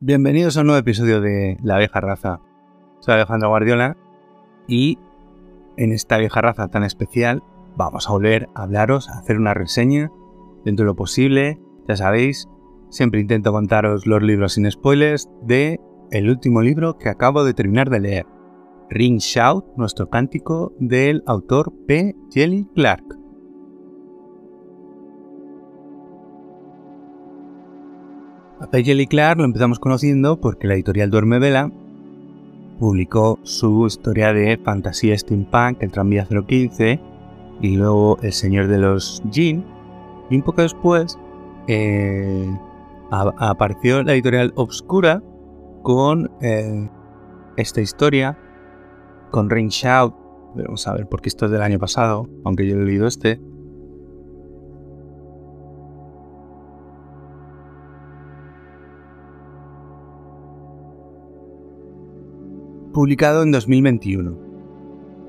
Bienvenidos a un nuevo episodio de La vieja raza. Soy Alejandro Guardiola y en esta vieja raza tan especial vamos a volver a hablaros, a hacer una reseña dentro de lo posible. Ya sabéis, siempre intento contaros los libros sin spoilers de el último libro que acabo de terminar de leer. Ring Shout, nuestro cántico del autor P. Jelly Clark. A P. Jelly Clark lo empezamos conociendo porque la editorial Duerme Vela publicó su historia de fantasía steampunk, El tranvía 015, y luego El Señor de los Jin. Y un poco después eh, apareció la editorial Obscura con eh, esta historia con Ring Shout. Vamos a ver, porque esto es del año pasado, aunque yo he leído este. Publicado en 2021.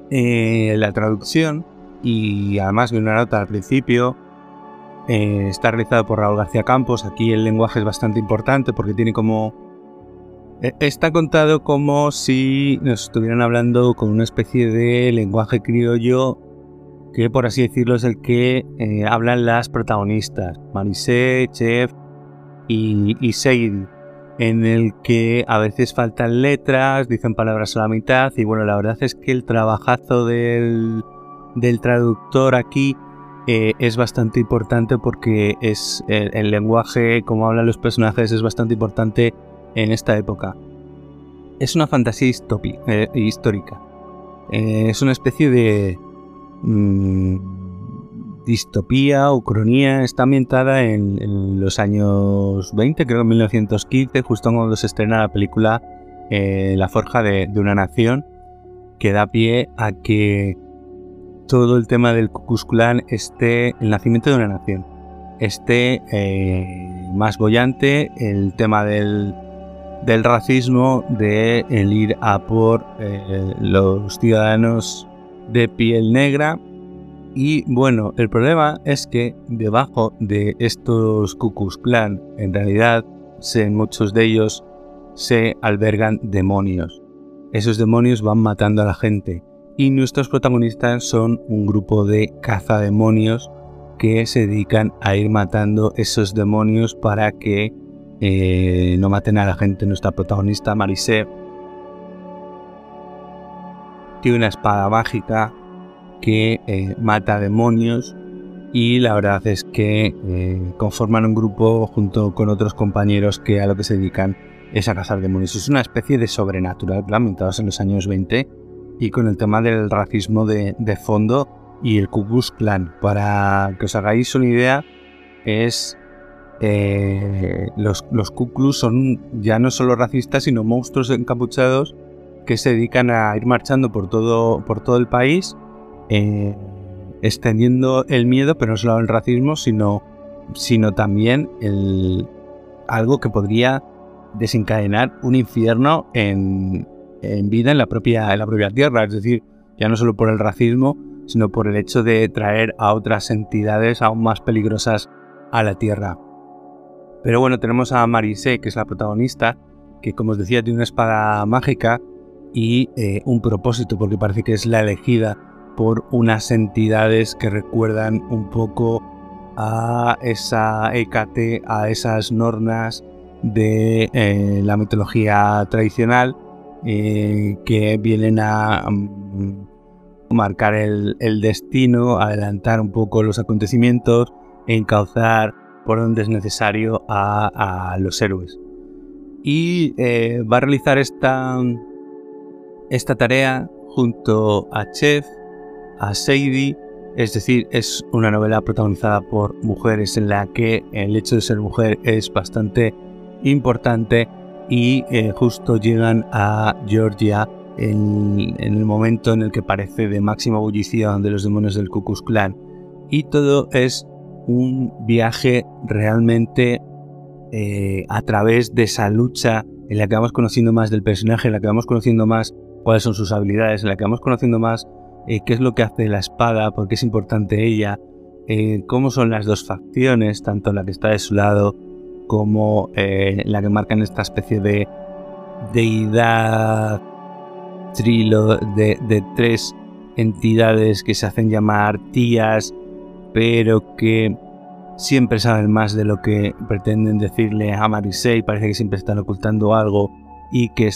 Eh, la traducción, y además vi una nota al principio, eh, está realizado por Raúl García Campos. Aquí el lenguaje es bastante importante porque tiene como eh, está contado como si nos estuvieran hablando con una especie de lenguaje criollo que por así decirlo es el que eh, hablan las protagonistas, Marisé, Chef y, y en el que a veces faltan letras, dicen palabras a la mitad y bueno, la verdad es que el trabajazo del, traductor aquí eh, es bastante importante porque es el lenguaje, como hablan los personajes, es bastante importante en esta época. Es una fantasía eh, histórica. Eh, es una especie de mm, distopía o cronía. Está ambientada en, los años 20, creo que en 1915, justo cuando se estrena la película eh, La Forja de, una Nación, que da pie a que todo el tema del Ku esté, el nacimiento de una nación, esté más bollante, el tema del del racismo, de el ir a por eh, los ciudadanos de piel negra. Y bueno, el problema es que debajo de estos Ku Klux en realidad, se, muchos de ellos se albergan demonios. Esos demonios van matando a la gente. Y nuestros protagonistas son un grupo de cazademonios que se dedican a ir matando esos demonios para que eh, no maten a la gente. Nuestra protagonista, Marisé, tiene una espada mágica que eh, mata demonios y la verdad es que eh, conforman un grupo junto con otros compañeros que a lo que se dedican es a cazar demonios. Es una especie de sobrenatural, ambientados en los años 20 y con el tema del racismo de, fondo y el Ku Klux Klan. Para que os hagáis una idea, es eh, los, los son ya no solo racistas, sino monstruos encapuchados que se dedican a ir marchando por todo, por todo el país, eh, extendiendo el miedo, pero no solo el racismo, sino, sino también el, algo que podría desencadenar un infierno en, vida en la, propia, en la propia tierra. Es decir, ya no solo por el racismo, sino por el hecho de traer a otras entidades aún más peligrosas a la tierra. Pero bueno, tenemos a Marise, que es la protagonista, que como os decía tiene una espada mágica y eh, un propósito, porque parece que es la elegida por unas entidades que recuerdan un poco a esa Hécate, a esas nornas de eh, la mitología tradicional eh, que vienen a mm, marcar el, destino, adelantar un poco los acontecimientos, encauzar por donde es necesario a, los héroes. Y eh, va a realizar esta, esta tarea junto a Chef, a Sadie, es decir, es una novela protagonizada por mujeres en la que el hecho de ser mujer es bastante importante y eh, justo llegan a Georgia en, el momento en el que parece de máxima bullición de los demonios del Ku Klux Klan. Y todo es un viaje realmente eh, a través de esa lucha en la que vamos conociendo más del personaje, en la que vamos conociendo más cuáles son sus habilidades, en la que vamos conociendo más eh, qué es lo que hace la espada, por qué es importante ella, eh, cómo son las dos facciones, tanto la que está de su lado como eh, la que marcan esta especie de deidad trilo de, tres entidades que se hacen llamar tías, pero que siempre saben más de lo que pretenden decirle a Marisei, parece que siempre están ocultando algo y que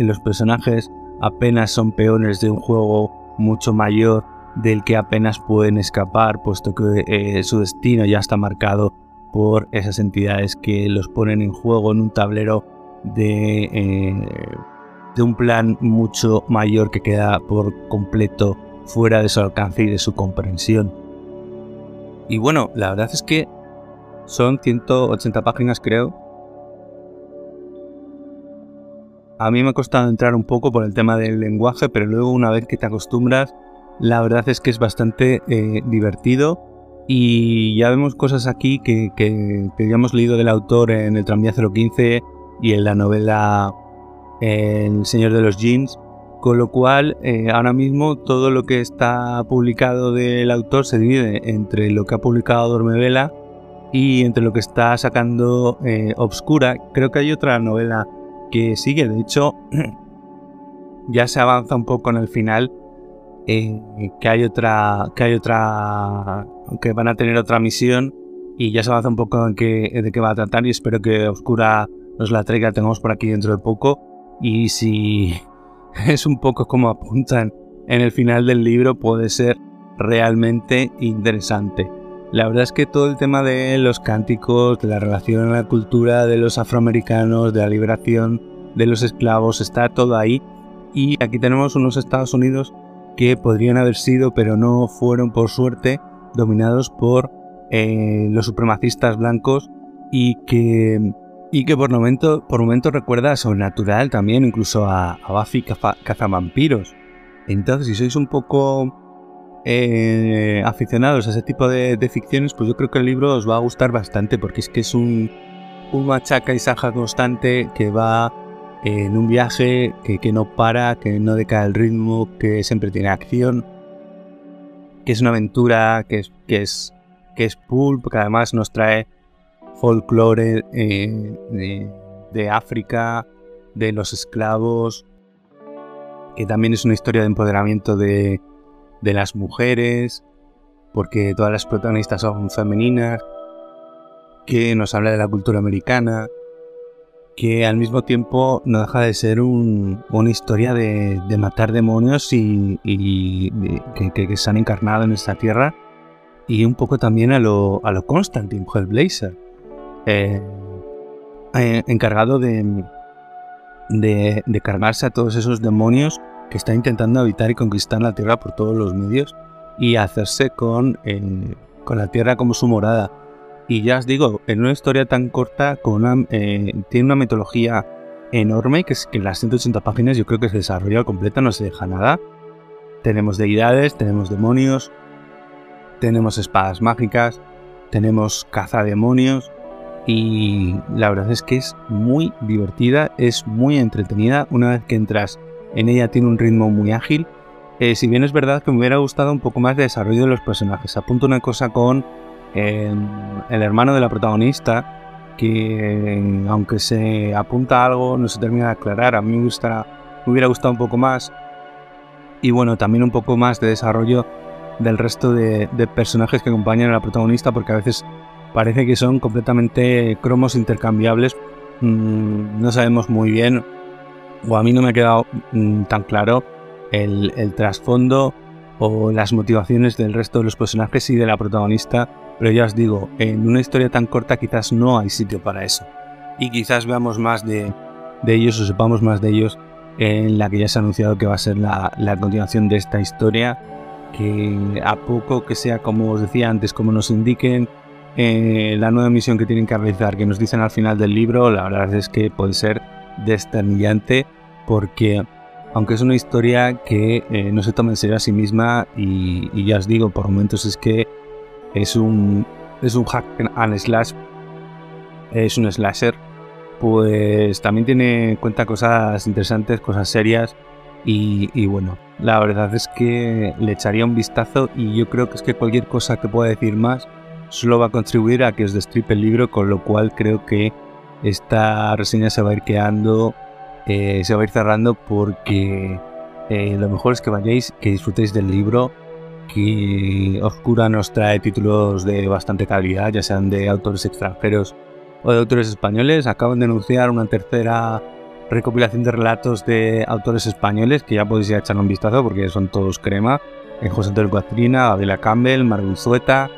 los personajes apenas son peones de un juego mucho mayor del que apenas pueden escapar, puesto que eh, su destino ya está marcado por esas entidades que los ponen en juego en un tablero eh, de un plan mucho mayor que queda por completo fuera de su alcance y de su comprensión. Y bueno, la verdad es que son 180 páginas creo. A mí me ha costado entrar un poco por el tema del lenguaje, pero luego una vez que te acostumbras, la verdad es que es bastante eh, divertido y ya vemos cosas aquí que, que, hemos leído del autor en el tranvía 015 y en la novela El Señor de los Jeans, con lo cual eh, ahora mismo todo lo que está publicado del autor se divide entre lo que ha publicado Dormevela y entre lo que está sacando eh, Obscura. Creo que hay otra novela que sigue, de hecho ya se avanza un poco en el final eh, que hay otra, que hay otra, que van a tener otra misión y ya se avanza un poco en qué, de qué va a tratar y espero que Oscura nos la traiga, tengamos por aquí dentro de poco y si es un poco como apuntan en el final del libro puede ser realmente interesante. La verdad es que todo el tema de los cánticos, de la relación a la cultura de los afroamericanos, de la liberación de los esclavos, está todo ahí. Y aquí tenemos unos Estados Unidos que podrían haber sido, pero no fueron por suerte, dominados por eh, los supremacistas blancos y que, y que por momentos por momento recuerda a Sobrenatural también, incluso a, Buffy Cazavampiros. Entonces, si sois un poco eh, aficionados a ese tipo de, ficciones, pues yo creo que el libro os va a gustar bastante porque es que es un, un machaca y saja constante que va en un viaje que, no para, que no decae el ritmo, que siempre tiene acción, que es una aventura, que es, que es, que es pulp, que además nos trae folclore eh, de, África, de los esclavos, que también es una historia de empoderamiento de, de las mujeres, porque todas las protagonistas son femeninas, que nos habla de la cultura americana, que al mismo tiempo no deja de ser una historia de, matar demonios y, que, se han encarnado en esta tierra y un poco también a lo, a lo Constantine Hellblazer eh, eh, encargado de, de, cargarse a todos esos demonios que está intentando habitar y conquistar la tierra por todos los medios y hacerse con, con la tierra como su morada y ya os digo, en una historia tan corta, con eh, tiene una metodología enorme, que es que en las 180 páginas yo creo que se desarrolla completa, no se deja nada. Tenemos deidades, tenemos demonios, tenemos espadas mágicas, tenemos cazademonios y la verdad es que es muy divertida, es muy entretenida. Una vez que entras en ella tiene un ritmo muy ágil. Eh, si bien es verdad que me hubiera gustado un poco más de desarrollo de los personajes. Apunto una cosa con el hermano de la protagonista, que aunque se apunta algo, no se termina de aclarar. A mí me, me hubiera gustado un poco más. Y bueno, también un poco más de desarrollo del resto de, personajes que acompañan a la protagonista, porque a veces parece que son completamente cromos intercambiables. Mm, no sabemos muy bien, o a mí no me ha quedado mm, tan claro el, trasfondo o las motivaciones del resto de los personajes y de la protagonista pero ya os digo, en una historia tan corta quizás no hay sitio para eso. Y quizás veamos más de, ellos o sepamos más de ellos en la que ya se ha anunciado que va a ser la, continuación de esta historia. Que a poco que sea, como os decía antes, como nos indiquen eh, la nueva misión que tienen que realizar, que nos dicen al final del libro, la verdad es que puede ser desternillante porque aunque es una historia que eh, no se toma en serio a sí misma y, y, ya os digo, por momentos es que es un, es un hack and slash, es un slasher, pues también tiene cuenta cosas interesantes, cosas serias y, bueno, la verdad es que le echaría un vistazo y yo creo que es que cualquier cosa que pueda decir más solo va a contribuir a que os destripe el libro, con lo cual creo que esta reseña se va a ir quedando, eh, se va a ir cerrando porque eh, lo mejor es que vayáis, que disfrutéis del libro, que Oscura nos trae títulos de bastante calidad, ya sean de autores extranjeros o de autores españoles. Acaban de anunciar una tercera recopilación de relatos de autores españoles que ya podéis ir a echar un vistazo porque son todos crema. En José Antonio Cuatrina, Adela Campbell, Marvin Zueta,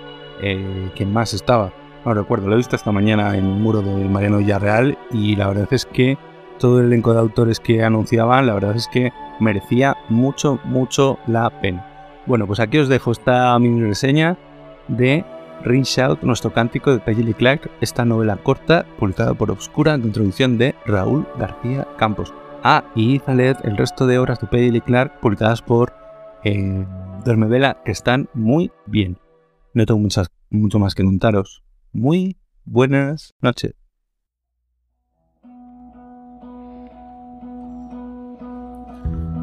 eh, ¿quién más estaba? No recuerdo, lo he visto esta mañana en un muro de Mariano Villarreal y la verdad es que todo el elenco de autores que anunciaban, la verdad es que merecía mucho, mucho la pena. Bueno, pues aquí os dejo esta mini reseña de Ring Shout, nuestro cántico de Peggy Clark, esta novela corta publicada por Obscura de introducción de Raúl García Campos. Ah, y leer el resto de obras de Peggy Clark publicadas por eh, Dormevela que están muy bien. No tengo mucho más que contaros. Muy buenas noches.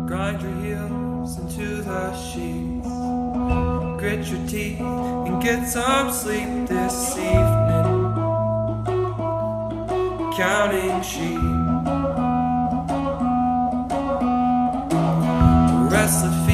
Grind your heels into the sheets. Grit your teeth and get some sleep this evening. Counting sheep. Restless